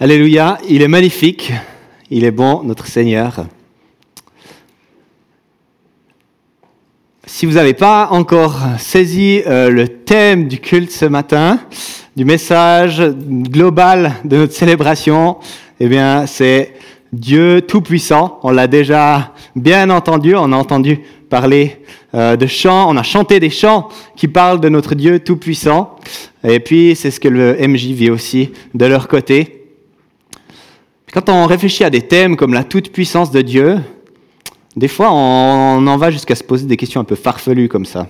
Alléluia, il est magnifique, il est bon, notre Seigneur. Si vous n'avez pas encore saisi euh, le thème du culte ce matin, du message global de notre célébration, eh bien, c'est Dieu Tout-Puissant. On l'a déjà bien entendu, on a entendu parler euh, de chants, on a chanté des chants qui parlent de notre Dieu Tout-Puissant. Et puis, c'est ce que le MJ vit aussi de leur côté. Quand on réfléchit à des thèmes comme la toute-puissance de Dieu, des fois on en va jusqu'à se poser des questions un peu farfelues comme ça.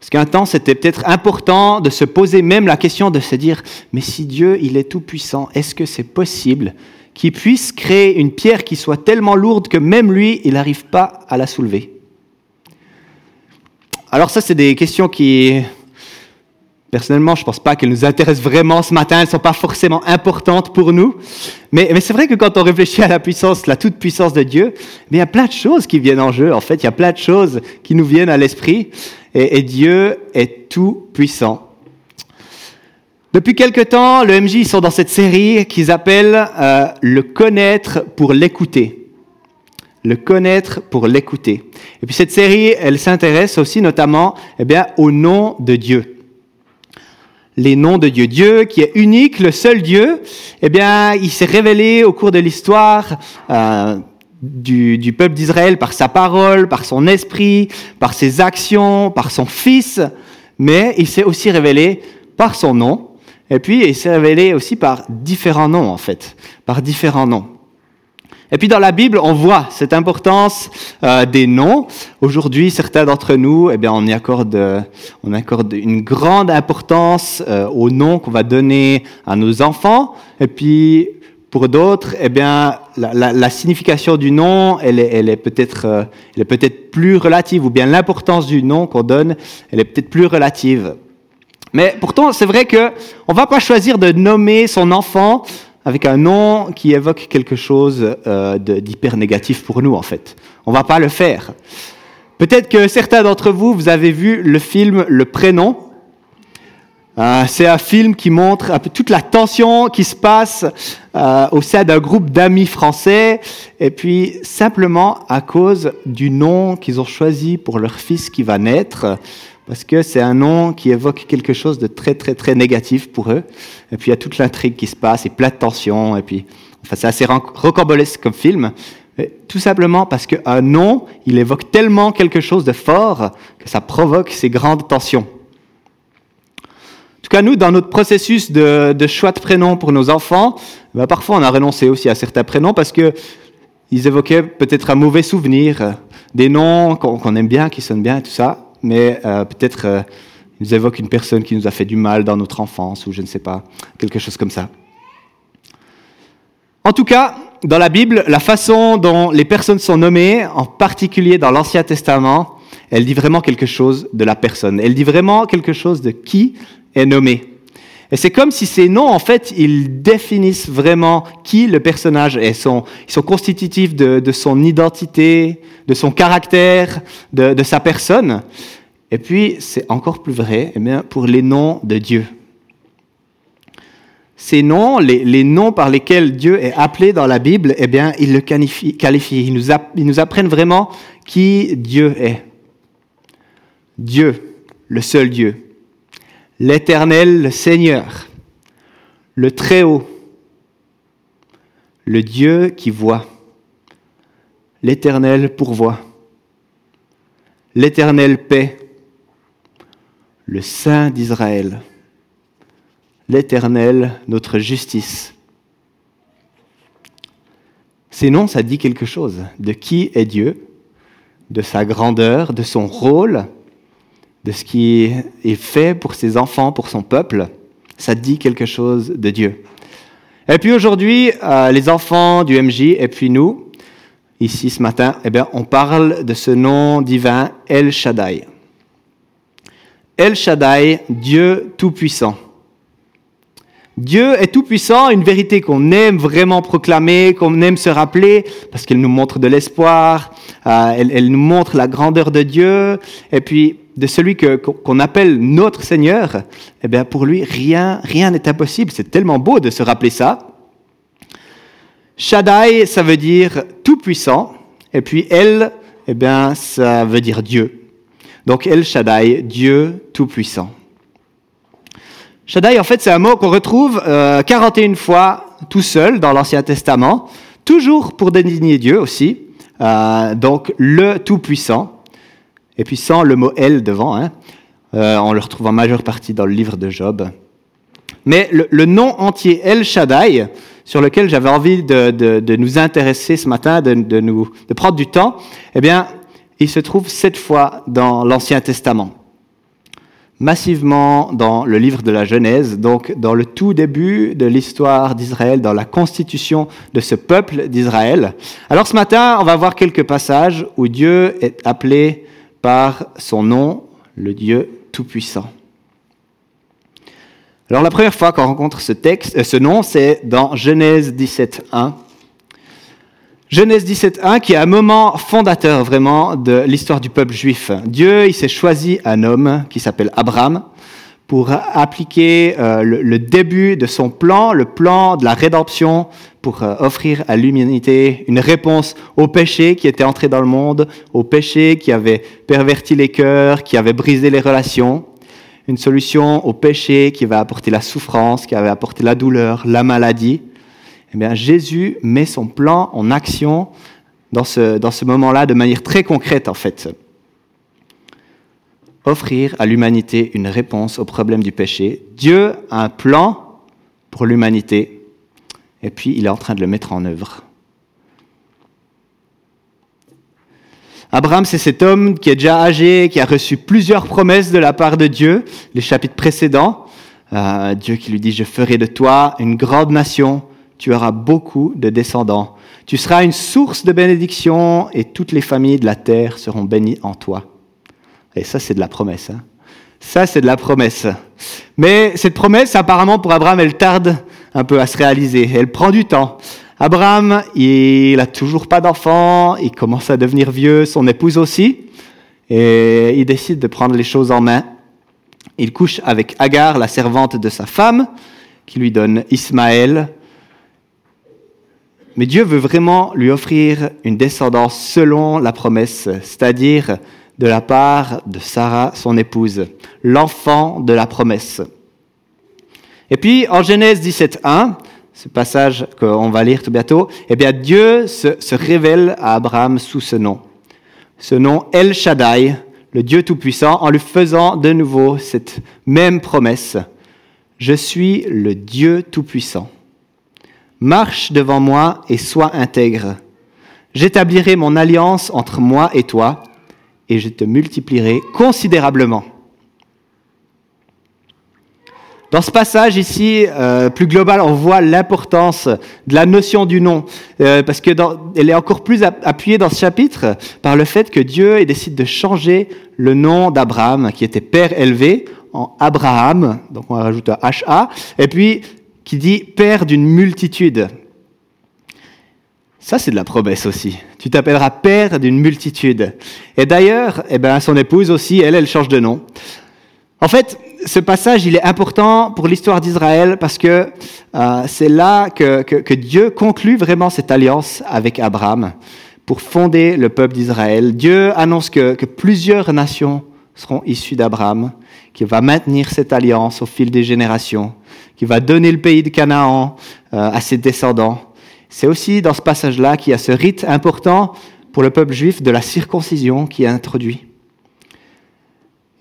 Parce qu'un temps, c'était peut-être important de se poser même la question de se dire, mais si Dieu, il est tout-puissant, est-ce que c'est possible qu'il puisse créer une pierre qui soit tellement lourde que même lui, il n'arrive pas à la soulever? Alors ça, c'est des questions qui Personnellement, je ne pense pas qu'elles nous intéressent vraiment ce matin, elles ne sont pas forcément importantes pour nous. Mais, c'est vrai que quand on réfléchit à la puissance, la toute-puissance de Dieu, il y a plein de choses qui viennent en jeu. En fait, il y a plein de choses qui nous viennent à l'esprit. Et, Dieu est tout-puissant. Depuis quelque temps, le MJ, ils sont dans cette série qu'ils appellent euh, le connaître pour l'écouter. Le connaître pour l'écouter. Et puis cette série, elle s'intéresse aussi notamment eh bien, au nom de Dieu les noms de Dieu. Dieu qui est unique, le seul Dieu, eh bien, il s'est révélé au cours de l'histoire euh, du, du, peuple d'Israël par sa parole, par son esprit, par ses actions, par son Fils, mais il s'est aussi révélé par son nom, et puis il s'est révélé aussi par différents noms, en fait, par différents noms. Et puis dans la Bible, on voit cette importance euh, des noms. Aujourd'hui, certains d'entre nous, eh bien, on y accorde, on accorde une grande importance euh, aux noms qu'on va donner à nos enfants. Et puis pour d'autres, eh bien, la, signification du nom, elle est, elle est peut-être, euh, elle est peut-être plus relative, ou bien l'importance du nom qu'on donne, elle est peut-être plus relative. Mais pourtant, c'est vrai que on va pas choisir de nommer son enfant avec un nom qui évoque quelque chose euh, d'hyper négatif pour nous, en fait. On va pas le faire. Peut-être que certains d'entre vous, vous avez vu le film Le Prénom. Euh, c'est un film qui montre un peu toute la tension qui se passe euh, au sein d'un groupe d'amis français, et puis simplement à cause du nom qu'ils ont choisi pour leur fils qui va naître, parce que c'est un nom qui évoque quelque chose de très très très négatif pour eux. Et puis il y a toute l'intrigue qui se passe, et plein de tensions, et puis enfin c'est assez rocambolesque comme film. tout simplement parce qu'un nom, il évoque tellement quelque chose de fort que ça provoque ces grandes tensions. Cas, nous, dans notre processus de, choix de prénoms pour nos enfants, ben, parfois on a renoncé aussi à certains prénoms parce que ils évoquaient peut-être un mauvais souvenir, des noms qu'on aime bien, qui sonnent bien, tout ça mais euh, peut-être euh, ils évoquent une personne qui nous a fait du mal dans notre enfance, ou je ne sais pas, quelque chose comme ça. En tout cas, dans la Bible, la façon dont les personnes sont nommées, en particulier dans l'Ancien Testament, elle dit vraiment quelque chose de la personne. Elle dit vraiment quelque chose de qui est nommé. Et c'est comme si ces noms, en fait, ils définissent vraiment qui le personnage est. Ils sont, ils sont constitutifs de, de, son identité, de son caractère, de, de sa personne. Et puis, c'est encore plus vrai eh bien, pour les noms de Dieu. Ces noms, les, les, noms par lesquels Dieu est appelé dans la Bible, eh bien, ils le qualifient. qualifient. Ils, nous ils nous apprennent vraiment qui Dieu est. Dieu, le seul Dieu l'Éternel, le Seigneur, le Très-Haut, le Dieu qui voit, l'Éternel pourvoit, l'Éternel paix, le Saint d'Israël, l'Éternel notre justice. Ces noms, ça dit quelque chose de qui est Dieu, de sa grandeur, de son rôle, de ce qui est fait pour ses enfants, pour son peuple, ça dit quelque chose de Dieu. Et puis aujourd'hui, euh, les enfants du MJ et puis nous, ici ce matin, eh bien, on parle de ce nom divin El Shaddai. El Shaddai, Dieu Tout-Puissant. Dieu est tout-puissant, une vérité qu'on aime vraiment proclamer, qu'on aime se rappeler, parce qu'elle nous montre de l'espoir, euh, elle, nous montre la grandeur de Dieu, et puis de celui qu'on appelle notre Seigneur, eh bien pour lui, rien rien n'est impossible. C'est tellement beau de se rappeler ça. Shaddai, ça veut dire tout-puissant, et puis El, eh bien, ça veut dire Dieu. Donc El Shaddai, Dieu tout-puissant. Shaddai, en fait, c'est un mot qu'on retrouve 41 euh, fois tout seul dans l'Ancien Testament, toujours pour désigner Dieu aussi. Euh, donc le tout-puissant, et puis sans le mot El devant. Hein. Euh, on le retrouve en majeure partie dans le livre de Job. Mais le, nom entier El Shaddai, sur lequel j'avais envie de, nous intéresser ce matin, de, de prendre du temps, eh bien, il se trouve sept fois dans l'Ancien Testament. Massivement dans le livre de la Genèse, donc dans le tout début de l'histoire d'Israël, dans la constitution de ce peuple d'Israël. Alors ce matin, on va voir quelques passages où Dieu est appelé par son nom, le Dieu Tout-Puissant. Alors la première fois qu'on rencontre ce texte, euh, ce nom, c'est dans Genèse 17.1. Genèse 17.1 qui est un moment fondateur vraiment de l'histoire du peuple juif. Dieu, il s'est choisi un homme qui s'appelle Abraham pour appliquer euh, le, début de son plan, le plan de la rédemption, pour euh, offrir à l'humanité une réponse au péché qui était entré dans le monde, au péché qui avait perverti les cœurs, qui avait brisé les relations une solution au péché qui va apporter la souffrance, qui va apporter la douleur, la maladie, eh Jésus met son plan en action dans ce, dans ce moment-là de manière très concrète, en fait. Offrir à l'humanité une réponse au problème du péché. Dieu a un plan pour l'humanité, et puis il est en train de le mettre en œuvre. Abraham, c'est cet homme qui est déjà âgé, qui a reçu plusieurs promesses de la part de Dieu, les chapitres précédents. Euh, Dieu qui lui dit, je ferai de toi une grande nation, tu auras beaucoup de descendants. Tu seras une source de bénédiction et toutes les familles de la terre seront bénies en toi. Et ça, c'est de la promesse. Hein. Ça, c'est de la promesse. Mais cette promesse, apparemment, pour Abraham, elle tarde un peu à se réaliser. Elle prend du temps. Abraham, il n'a toujours pas d'enfant, il commence à devenir vieux, son épouse aussi, et il décide de prendre les choses en main. Il couche avec Agar, la servante de sa femme, qui lui donne Ismaël. Mais Dieu veut vraiment lui offrir une descendance selon la promesse, c'est-à-dire de la part de Sarah, son épouse, l'enfant de la promesse. Et puis, en Genèse 17.1, ce passage qu'on va lire tout bientôt, eh bien Dieu se, révèle à Abraham sous ce nom. Ce nom El Shaddai, le Dieu Tout-Puissant, en lui faisant de nouveau cette même promesse. Je suis le Dieu Tout-Puissant. Marche devant moi et sois intègre. J'établirai mon alliance entre moi et toi, et je te multiplierai considérablement. Dans ce passage ici, euh, plus global, on voit l'importance de la notion du nom, euh, parce que elle est encore plus appuyée dans ce chapitre par le fait que Dieu décide de changer le nom d'Abraham, qui était père élevé, en Abraham, donc on rajoute un HA, et puis qui dit père d'une multitude. Ça, c'est de la promesse aussi. Tu t'appelleras père d'une multitude. Et d'ailleurs, eh ben, son épouse aussi, elle, elle change de nom. En fait, ce passage, il est important pour l'histoire d'Israël parce que euh, c'est là que, Dieu conclut vraiment cette alliance avec Abraham pour fonder le peuple d'Israël. Dieu annonce que, plusieurs nations seront issues d'Abraham, qui va maintenir cette alliance au fil des générations, qui va donner le pays de Canaan euh, à ses descendants. C'est aussi dans ce passage-là qu'il y a ce rite important pour le peuple juif de la circoncision qui est introduit.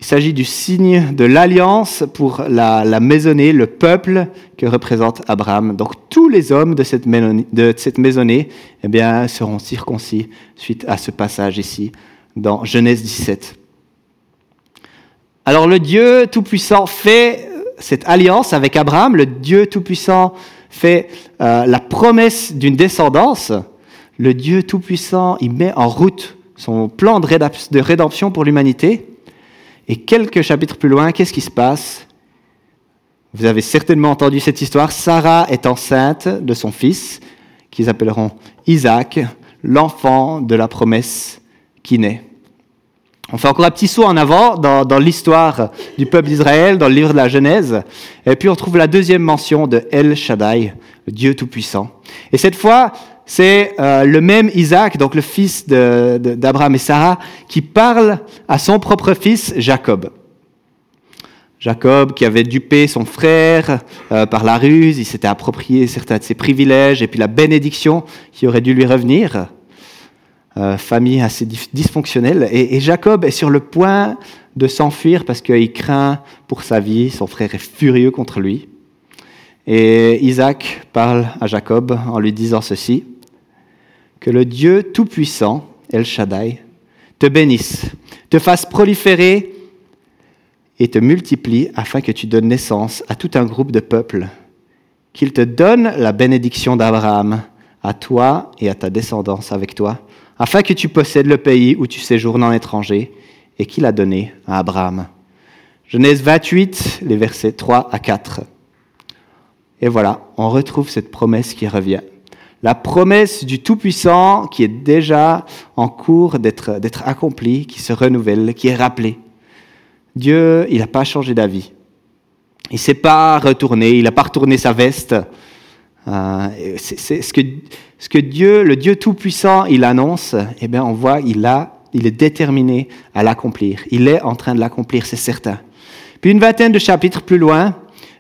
Il s'agit du signe de l'alliance pour la, maisonnée, le peuple que représente Abraham. Donc tous les hommes de cette, maisonnée, eh bien, seront circoncis suite à ce passage ici dans Genèse 17. Alors le Dieu Tout-Puissant fait cette alliance avec Abraham, le Dieu Tout-Puissant fait euh, la promesse d'une descendance, le Dieu Tout-Puissant, il met en route son plan de rédemption pour l'humanité. Et quelques chapitres plus loin, qu'est-ce qui se passe? Vous avez certainement entendu cette histoire. Sarah est enceinte de son fils, qu'ils appelleront Isaac, l'enfant de la promesse qui naît. On fait encore un petit saut en avant dans, dans l'histoire du peuple d'Israël, dans le livre de la Genèse. Et puis on trouve la deuxième mention de El Shaddai, Dieu Tout-Puissant. Et cette fois, c'est euh, le même Isaac, donc le fils d'Abraham et Sarah, qui parle à son propre fils Jacob. Jacob qui avait dupé son frère euh, par la ruse, il s'était approprié certains de ses privilèges et puis la bénédiction qui aurait dû lui revenir. Euh, famille assez dysfonctionnelle. Et, et, Jacob est sur le point de s'enfuir parce qu'il craint pour sa vie. Son frère est furieux contre lui. Et Isaac parle à Jacob en lui disant ceci, que le Dieu Tout-Puissant, El Shaddai, te bénisse, te fasse proliférer et te multiplie afin que tu donnes naissance à tout un groupe de peuples, qu'il te donne la bénédiction d'Abraham à toi et à ta descendance avec toi, afin que tu possèdes le pays où tu séjournes en étranger et qu'il a donné à Abraham. Genèse 28, les versets 3 à 4. Et voilà, on retrouve cette promesse qui revient. La promesse du Tout-Puissant qui est déjà en cours d'être accomplie, qui se renouvelle, qui est rappelée. Dieu, il n'a pas changé d'avis. Il ne s'est pas retourné, il n'a pas retourné sa veste. Euh, c'est ce que, ce que Dieu, le Dieu Tout-Puissant, il annonce, eh bien, on voit, il, a, il est déterminé à l'accomplir. Il est en train de l'accomplir, c'est certain. Puis une vingtaine de chapitres plus loin,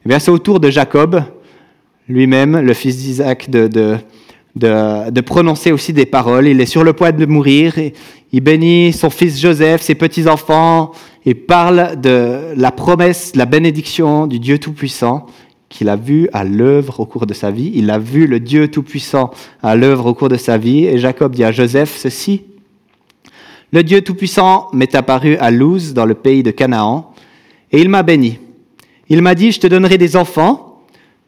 eh bien, c'est au tour de Jacob, lui-même, le fils d'Isaac, de, de, de, prononcer aussi des paroles. Il est sur le point de mourir. il bénit son fils Joseph, ses petits-enfants, et parle de la promesse, la bénédiction du Dieu Tout-Puissant qu'il a vu à l'œuvre au cours de sa vie. Il a vu le Dieu Tout-Puissant à l'œuvre au cours de sa vie. Et Jacob dit à Joseph ceci. Le Dieu Tout-Puissant m'est apparu à Luz, dans le pays de Canaan, et il m'a béni. Il m'a dit, je te donnerai des enfants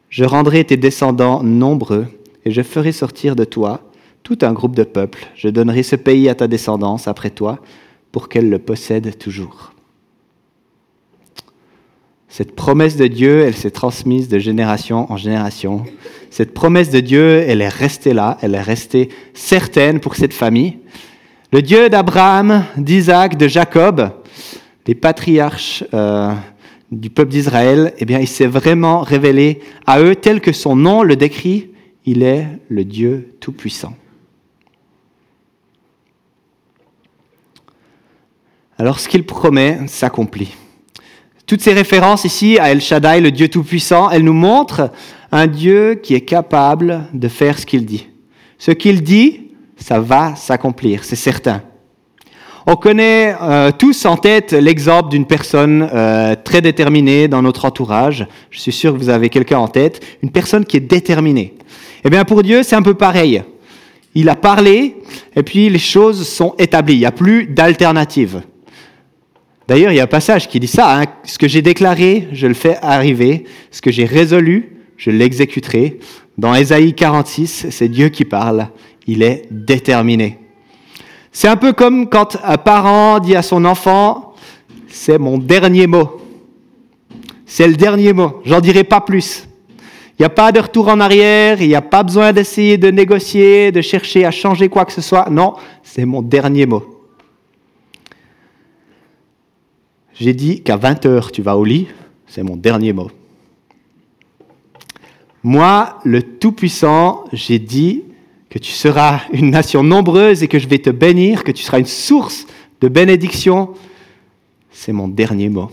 je rendrai tes descendants nombreux, et je ferai sortir de toi tout un groupe de peuples. Je donnerai ce pays à ta descendance après toi, pour qu'elle le possède toujours. Cette promesse de Dieu, elle s'est transmise de génération en génération. Cette promesse de Dieu, elle est restée là, elle est restée certaine pour cette famille. Le Dieu d'Abraham, d'Isaac, de Jacob, les patriarches euh, du peuple d'Israël, eh bien, il s'est vraiment révélé à eux tel que son nom le décrit. Il est le Dieu Tout-Puissant. Alors, ce qu'il promet s'accomplit. Toutes ces références ici à El Shaddai, le Dieu Tout-Puissant, elles nous montrent un Dieu qui est capable de faire ce qu'il dit. Ce qu'il dit, ça va s'accomplir, c'est certain. On connaît euh, tous en tête l'exemple d'une personne euh, très déterminée dans notre entourage. Je suis sûr que vous avez quelqu'un en tête. Une personne qui est déterminée. Eh bien, pour Dieu, c'est un peu pareil. Il a parlé, et puis les choses sont établies. Il n'y a plus d'alternative. D'ailleurs, il y a un passage qui dit ça. Hein. Ce que j'ai déclaré, je le fais arriver. Ce que j'ai résolu, je l'exécuterai. Dans Ésaïe 46, c'est Dieu qui parle. Il est déterminé. C'est un peu comme quand un parent dit à son enfant, c'est mon dernier mot. C'est le dernier mot, j'en dirai pas plus. Il n'y a pas de retour en arrière, il n'y a pas besoin d'essayer de négocier, de chercher à changer quoi que ce soit. Non, c'est mon dernier mot. J'ai dit qu'à 20 heures, tu vas au lit, c'est mon dernier mot. Moi, le Tout-Puissant, j'ai dit que tu seras une nation nombreuse et que je vais te bénir, que tu seras une source de bénédiction, c'est mon dernier mot.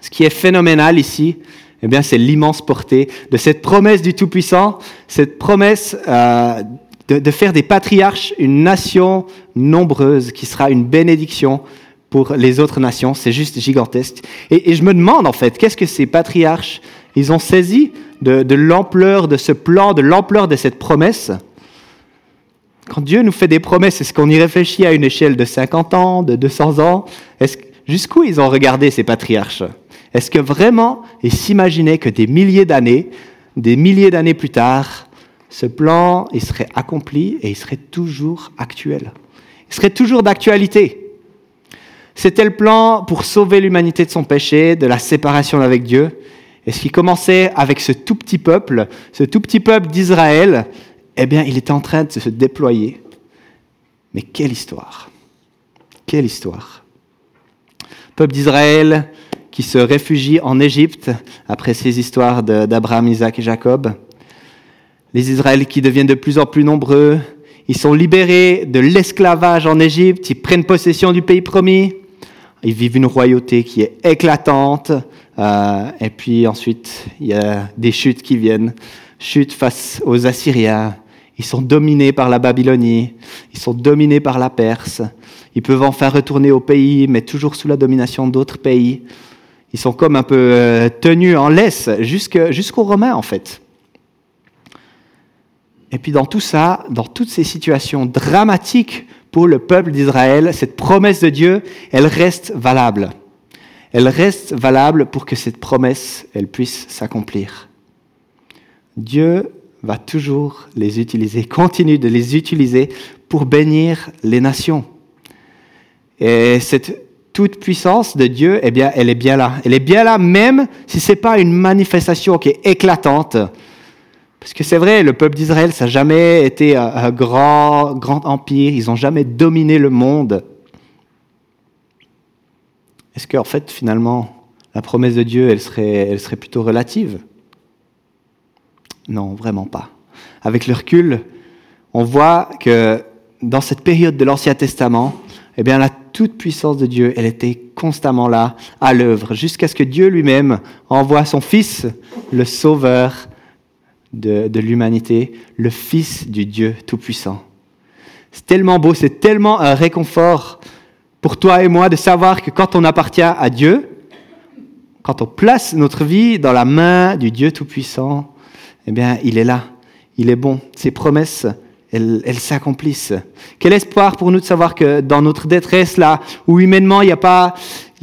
Ce qui est phénoménal ici, eh bien, c'est l'immense portée de cette promesse du Tout-Puissant, cette promesse euh, de, faire des patriarches une nation nombreuse qui sera une bénédiction pour les autres nations. C'est juste gigantesque. Et, et je me demande en fait, qu'est-ce que ces patriarches, ils ont saisi de, l'ampleur de ce plan, de l'ampleur de cette promesse? Quand Dieu nous fait des promesses, est-ce qu'on y réfléchit à une échelle de 50 ans, de 200 ans? Jusqu'où ils ont regardé ces patriarches? Est-ce que vraiment ils s'imaginaient que des milliers d'années, des milliers d'années plus tard, ce plan il serait accompli et il serait toujours actuel? Il serait toujours d'actualité c'était le plan pour sauver l'humanité de son péché, de la séparation avec Dieu. Et ce qui commençait avec ce tout petit peuple, ce tout petit peuple d'Israël, eh bien, il était en train de se déployer. Mais quelle histoire Quelle histoire. Peuple d'Israël qui se réfugie en Égypte après ces histoires d'Abraham, Isaac et Jacob. Les Israélites qui deviennent de plus en plus nombreux. Ils sont libérés de l'esclavage en Égypte. Ils prennent possession du pays promis. Ils vivent une royauté qui est éclatante. Euh, et puis ensuite, il y a des chutes qui viennent. Chutes face aux Assyriens. Ils sont dominés par la Babylonie. Ils sont dominés par la Perse. Ils peuvent enfin retourner au pays, mais toujours sous la domination d'autres pays. Ils sont comme un peu euh, tenus en laisse jusqu'aux Romains, en fait. Et puis dans tout ça, dans toutes ces situations dramatiques pour le peuple d'Israël, cette promesse de Dieu, elle reste valable. Elle reste valable pour que cette promesse, elle puisse s'accomplir. Dieu va toujours les utiliser, continue de les utiliser pour bénir les nations. Et cette toute puissance de Dieu, eh bien, elle est bien là. Elle est bien là même si ce n'est pas une manifestation qui est éclatante. Parce que c'est vrai, le peuple d'Israël, ça n'a jamais été un, grand, grand empire, ils n'ont jamais dominé le monde. Est-ce qu'en fait, finalement, la promesse de Dieu, elle serait, plutôt relative? Non, vraiment pas. Avec le recul, on voit que dans cette période de l'Ancien Testament, eh bien, la toute-puissance de Dieu, elle était constamment là, à l'œuvre, jusqu'à ce que Dieu lui-même envoie son Fils, le Sauveur de, l'humanité, le Fils du Dieu Tout-Puissant. C'est tellement beau, c'est tellement un réconfort pour toi et moi de savoir que quand on appartient à Dieu, quand on place notre vie dans la main du Dieu Tout-Puissant, eh bien, il est là, il est bon. Ses promesses, elles, s'accomplissent. Quel espoir pour nous de savoir que dans notre détresse, là, où humainement il n'y a pas,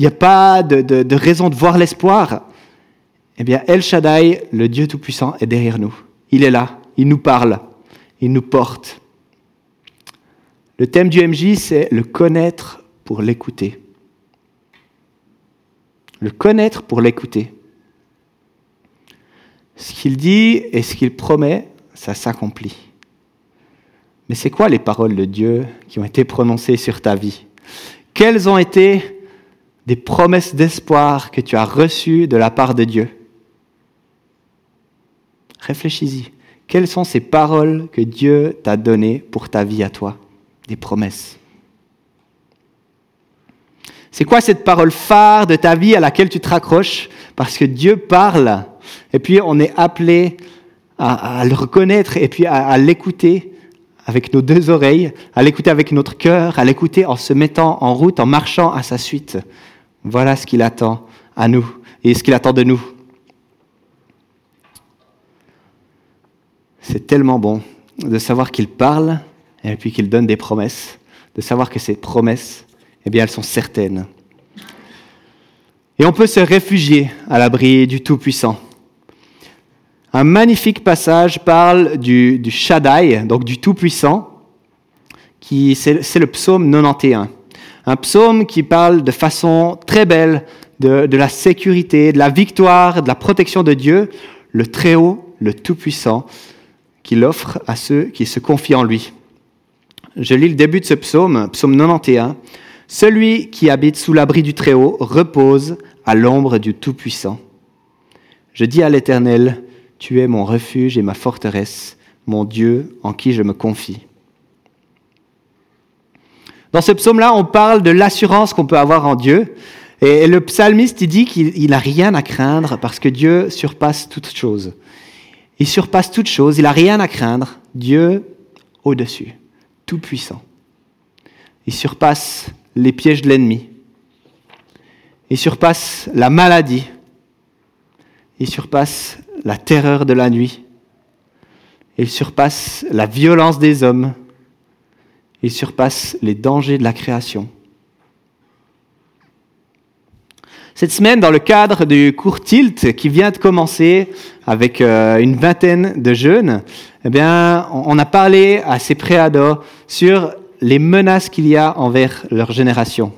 a pas de raison de voir l'espoir, eh bien, El Shaddai, le Dieu Tout-Puissant, est derrière nous. Il est là, il nous parle, il nous porte. Le thème du MJ, c'est le connaître pour l'écouter. Le connaître pour l'écouter. Ce qu'il dit et ce qu'il promet, ça s'accomplit. Mais c'est quoi les paroles de Dieu qui ont été prononcées sur ta vie? Quelles ont été des promesses d'espoir que tu as reçues de la part de Dieu? Réfléchis-y. Quelles sont ces paroles que Dieu t'a données pour ta vie à toi? Des promesses. C'est quoi cette parole phare de ta vie à laquelle tu te raccroches? Parce que Dieu parle. Et puis on est appelé à, le reconnaître et puis à, l'écouter avec nos deux oreilles, à l'écouter avec notre cœur, à l'écouter en se mettant en route, en marchant à sa suite. Voilà ce qu'il attend à nous et ce qu'il attend de nous. C'est tellement bon de savoir qu'il parle et puis qu'il donne des promesses, de savoir que ces promesses, eh bien, elles sont certaines. Et on peut se réfugier à l'abri du Tout-Puissant. Un magnifique passage parle du, du Shaddai, donc du Tout-Puissant, qui c'est le psaume 91. Un psaume qui parle de façon très belle de, de la sécurité, de la victoire, de la protection de Dieu, le Très-Haut, le Tout-Puissant, qu'il offre à ceux qui se confient en lui. Je lis le début de ce psaume, psaume 91. Celui qui habite sous l'abri du Très-Haut repose à l'ombre du Tout-Puissant. Je dis à l'Éternel, Tu es mon refuge et ma forteresse, mon Dieu en qui je me confie. Dans ce psaume-là, on parle de l'assurance qu'on peut avoir en Dieu. Et le psalmiste, il dit qu'il n'a rien à craindre parce que Dieu surpasse toute chose. Il surpasse toute chose, il n'a rien à craindre. Dieu au-dessus, tout puissant. Il surpasse les pièges de l'ennemi. Il surpasse la maladie. Il surpasse la terreur de la nuit. Il surpasse la violence des hommes. Il surpasse les dangers de la création. Cette semaine, dans le cadre du cours Tilt qui vient de commencer avec euh, une vingtaine de jeunes, eh on a parlé à ces préados sur les menaces qu'il y a envers leur génération.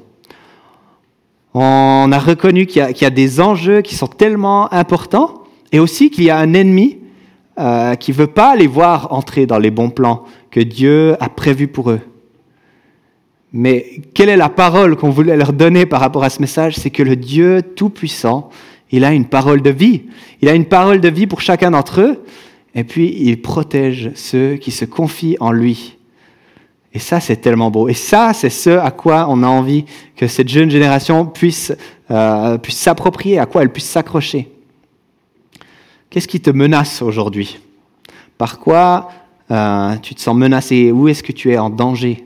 On a reconnu qu'il y, a des enjeux qui sont tellement importants et aussi qu'il y a un ennemi euh, qui ne veut pas les voir entrer dans les bons plans que Dieu a prévus pour eux. Mais quelle est la parole qu'on voulait leur donner par rapport à ce message? C'est que le Dieu Tout-Puissant, il a une parole de vie. Il a une parole de vie pour chacun d'entre eux. Et puis, il protège ceux qui se confient en lui. Et ça, c'est tellement beau. Et ça, c'est ce à quoi on a envie que cette jeune génération puisse, euh, s'approprier, à quoi elle puisse s'accrocher. Qu'est-ce qui te menace aujourd'hui? Par quoi euh, tu te sens menacé? Où est-ce que tu es en danger?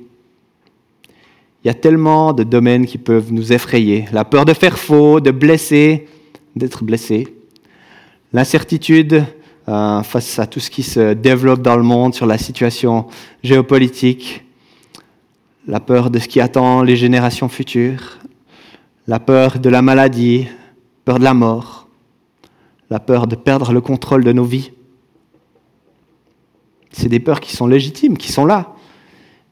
Il y a tellement de domaines qui peuvent nous effrayer. La peur de faire faux, de blesser, d'être blessé. L'incertitude euh, face à tout ce qui se développe dans le monde, sur la situation géopolitique. La peur de ce qui attend les générations futures. La peur de la maladie, peur de la mort la peur de perdre le contrôle de nos vies. C'est des peurs qui sont légitimes, qui sont là.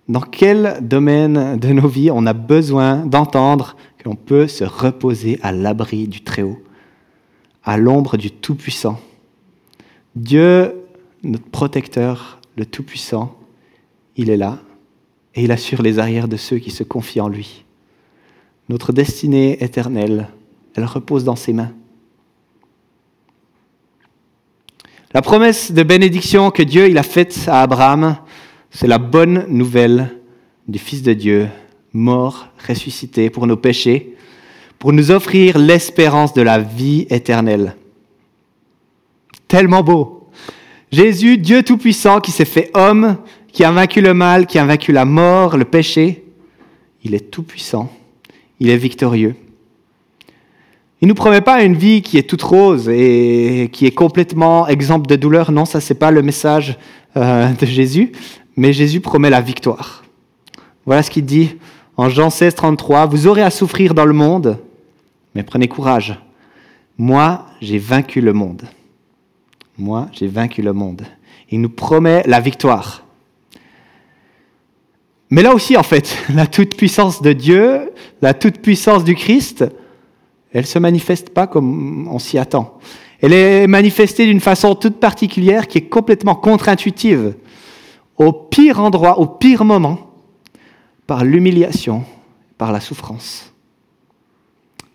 Dans quel domaine de nos vies on a besoin d'entendre qu'on peut se reposer à l'abri du Très-Haut, à l'ombre du Tout-Puissant? Dieu, notre protecteur, le Tout-Puissant, il est là et il assure les arrières de ceux qui se confient en lui. Notre destinée éternelle, elle repose dans ses mains. La promesse de bénédiction que Dieu a faite à Abraham, c'est la bonne nouvelle du Fils de Dieu, mort, ressuscité pour nos péchés, pour nous offrir l'espérance de la vie éternelle. Tellement beau. Jésus, Dieu Tout-Puissant, qui s'est fait homme, qui a vaincu le mal, qui a vaincu la mort, le péché, il est Tout-Puissant, il est victorieux. Il ne nous promet pas une vie qui est toute rose et qui est complètement exemple de douleur. Non, ça, n'est pas le message euh, de Jésus. Mais Jésus promet la victoire. Voilà ce qu'il dit en Jean 16, 33. Vous aurez à souffrir dans le monde, mais prenez courage. Moi, j'ai vaincu le monde. Moi, j'ai vaincu le monde. Il nous promet la victoire. Mais là aussi, en fait, la toute-puissance de Dieu, la toute-puissance du Christ, elle ne se manifeste pas comme on s'y attend. Elle est manifestée d'une façon toute particulière qui est complètement contre-intuitive. Au pire endroit, au pire moment, par l'humiliation, par la souffrance.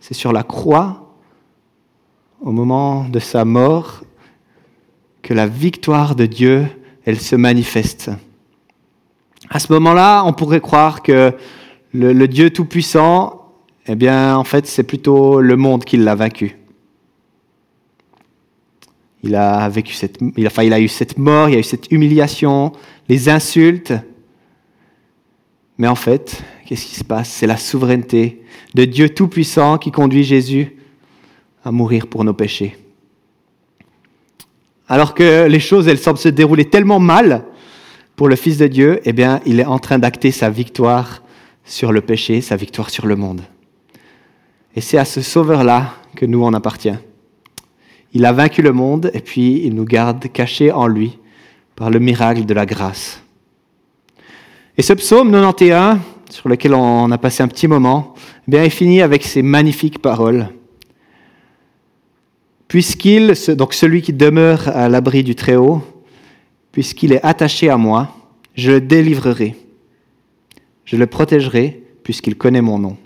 C'est sur la croix, au moment de sa mort, que la victoire de Dieu, elle se manifeste. À ce moment-là, on pourrait croire que le, Dieu Tout-Puissant eh bien, en fait, c'est plutôt le monde qui l'a vaincu. Il a, vécu eu cette mort, il a eu cette humiliation, les insultes. Mais en fait, qu'est-ce qui se passe? C'est la souveraineté de Dieu Tout-Puissant qui conduit Jésus à mourir pour nos péchés. Alors que les choses, elles semblent se dérouler tellement mal pour le Fils de Dieu, eh bien, il est en train d'acter sa victoire sur le péché, sa victoire sur le monde. Et c'est à ce Sauveur-là que nous en appartient. Il a vaincu le monde et puis il nous garde cachés en lui par le miracle de la grâce. Et ce psaume 91, sur lequel on a passé un petit moment, eh bien, avec ces magnifiques paroles. Puisqu'il, donc celui qui demeure à l'abri du Très-Haut, puisqu'il est attaché à moi, je le délivrerai. Je le protégerai puisqu'il connaît mon nom.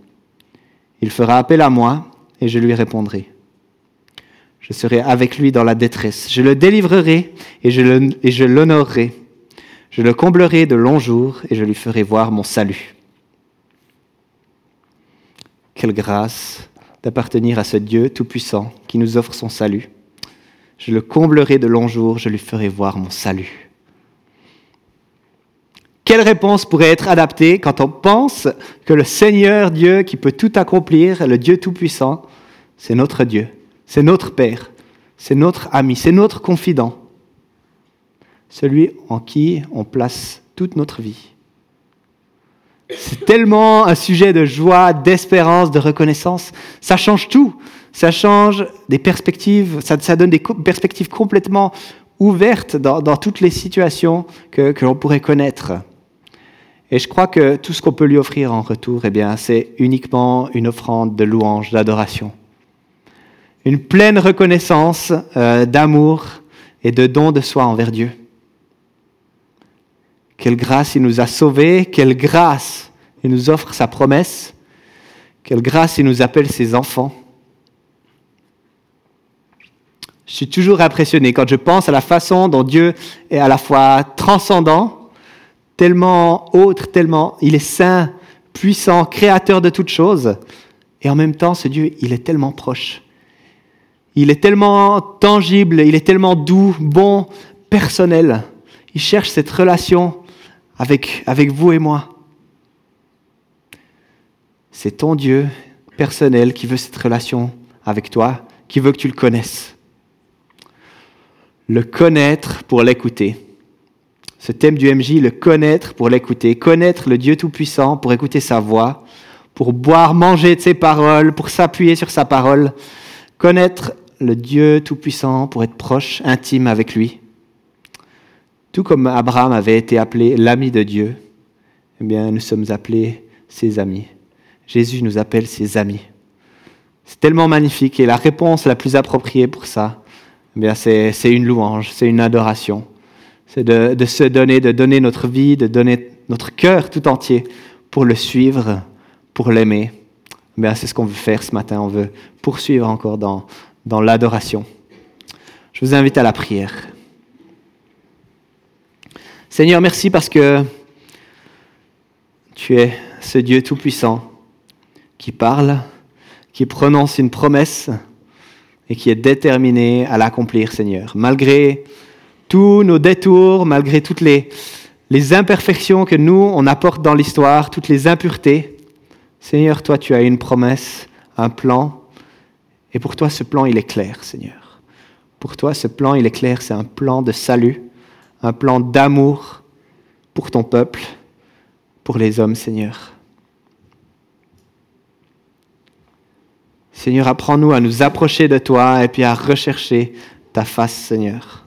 Il fera appel à moi et je lui répondrai. Je serai avec lui dans la détresse. Je le délivrerai et je l'honorerai. Je le comblerai de longs jours et je lui ferai voir mon salut. Quelle grâce d'appartenir à ce Dieu tout-puissant qui nous offre son salut. Je le comblerai de longs jours, je lui ferai voir mon salut. Quelle réponse pourrait être adaptée quand on pense que le Seigneur Dieu qui peut tout accomplir, le Dieu Tout-Puissant, c'est notre Dieu, c'est notre Père, c'est notre ami, c'est notre confident, celui en qui on place toute notre vie. C'est tellement un sujet de joie, d'espérance, de reconnaissance. Ça change tout. Ça change des perspectives, ça, donne des perspectives complètement ouvertes dans, toutes les situations que l'on pourrait connaître. Et je crois que tout ce qu'on peut lui offrir en retour, eh bien, c'est uniquement une offrande de louange, d'adoration. Une pleine reconnaissance euh, d'amour et de don de soi envers Dieu. Quelle grâce il nous a sauvés, quelle grâce il nous offre sa promesse. Quelle grâce il nous appelle ses enfants. Je suis toujours impressionné quand je pense à la façon dont Dieu est à la fois transcendant, tellement autre, tellement il est saint, puissant, créateur de toutes choses, et en même temps, ce Dieu, il est tellement proche. Il est tellement tangible, il est tellement doux, bon, personnel. Il cherche cette relation avec, vous et moi. C'est ton Dieu personnel qui veut cette relation avec toi, qui veut que tu le connaisses. Le connaître pour l'écouter. Ce thème du MJ, le connaître pour l'écouter. Connaître le Dieu Tout-Puissant pour écouter sa voix, pour boire, manger de ses paroles, pour s'appuyer sur sa parole. Connaître le Dieu Tout-Puissant pour être proche, intime avec lui. Tout comme Abraham avait été appelé l'ami de Dieu, eh bien, nous sommes appelés ses amis. Jésus nous appelle ses amis. C'est tellement magnifique et la réponse la plus appropriée pour ça, eh bien, c'est, une louange, c'est une adoration. C'est de, de, se donner, de donner notre vie, de donner notre cœur tout entier pour le suivre, pour l'aimer. Eh bien, c'est ce qu'on veut faire ce matin. On veut poursuivre encore dans, dans l'adoration. Je vous invite à la prière. Seigneur, merci parce que tu es ce Dieu tout-puissant qui parle, qui prononce une promesse et qui est déterminé à l'accomplir, Seigneur. Malgré tous nos détours, malgré toutes les, imperfections que nous, on apporte dans l'histoire, toutes les impuretés, Seigneur, toi, tu as une promesse, un plan, et pour toi, ce plan, il est clair, Seigneur. Pour toi, ce plan, il est clair, c'est un plan de salut, un plan d'amour pour ton peuple, pour les hommes, Seigneur. Seigneur, apprends-nous à nous approcher de toi et puis à rechercher ta face, Seigneur.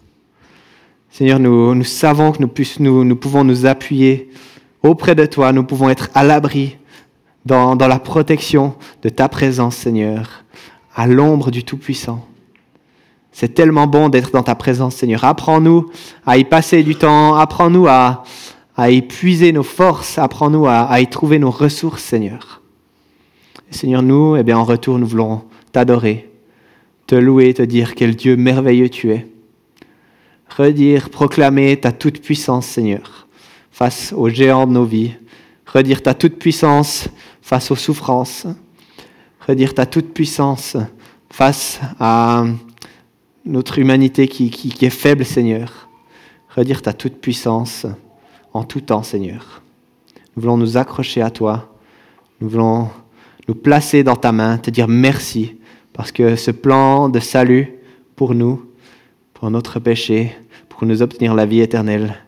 Seigneur, nous, savons que nous, nous, pouvons nous appuyer auprès de toi, nous pouvons être à l'abri dans la protection de ta présence, Seigneur, à l'ombre du Tout-Puissant. C'est tellement bon d'être dans ta présence, Seigneur. Apprends-nous à y passer du temps, apprends-nous à, à épuiser nos forces, apprends-nous à, y trouver nos ressources, Seigneur. Seigneur, nous, eh bien, en retour, nous voulons t'adorer, te louer, te dire quel Dieu merveilleux tu es. Redire, proclamer ta toute-puissance, Seigneur, face aux géants de nos vies. Redire ta toute-puissance face aux souffrances. Redire ta toute-puissance face à notre humanité qui, qui, est faible, Seigneur. Redire ta toute-puissance en tout temps, Seigneur. Nous voulons nous accrocher à toi. Nous voulons nous placer dans ta main, te dire merci, parce que ce plan de salut pour nous, pour notre péché, pour nous obtenir la vie éternelle,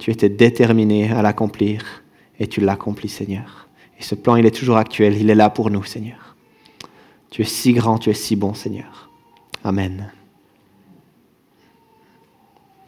tu étais déterminé à l'accomplir et tu l'accomplis, Seigneur. Et ce plan, il est toujours actuel, il est là pour nous, Seigneur. Tu es si grand, tu es si bon, Seigneur. Amen.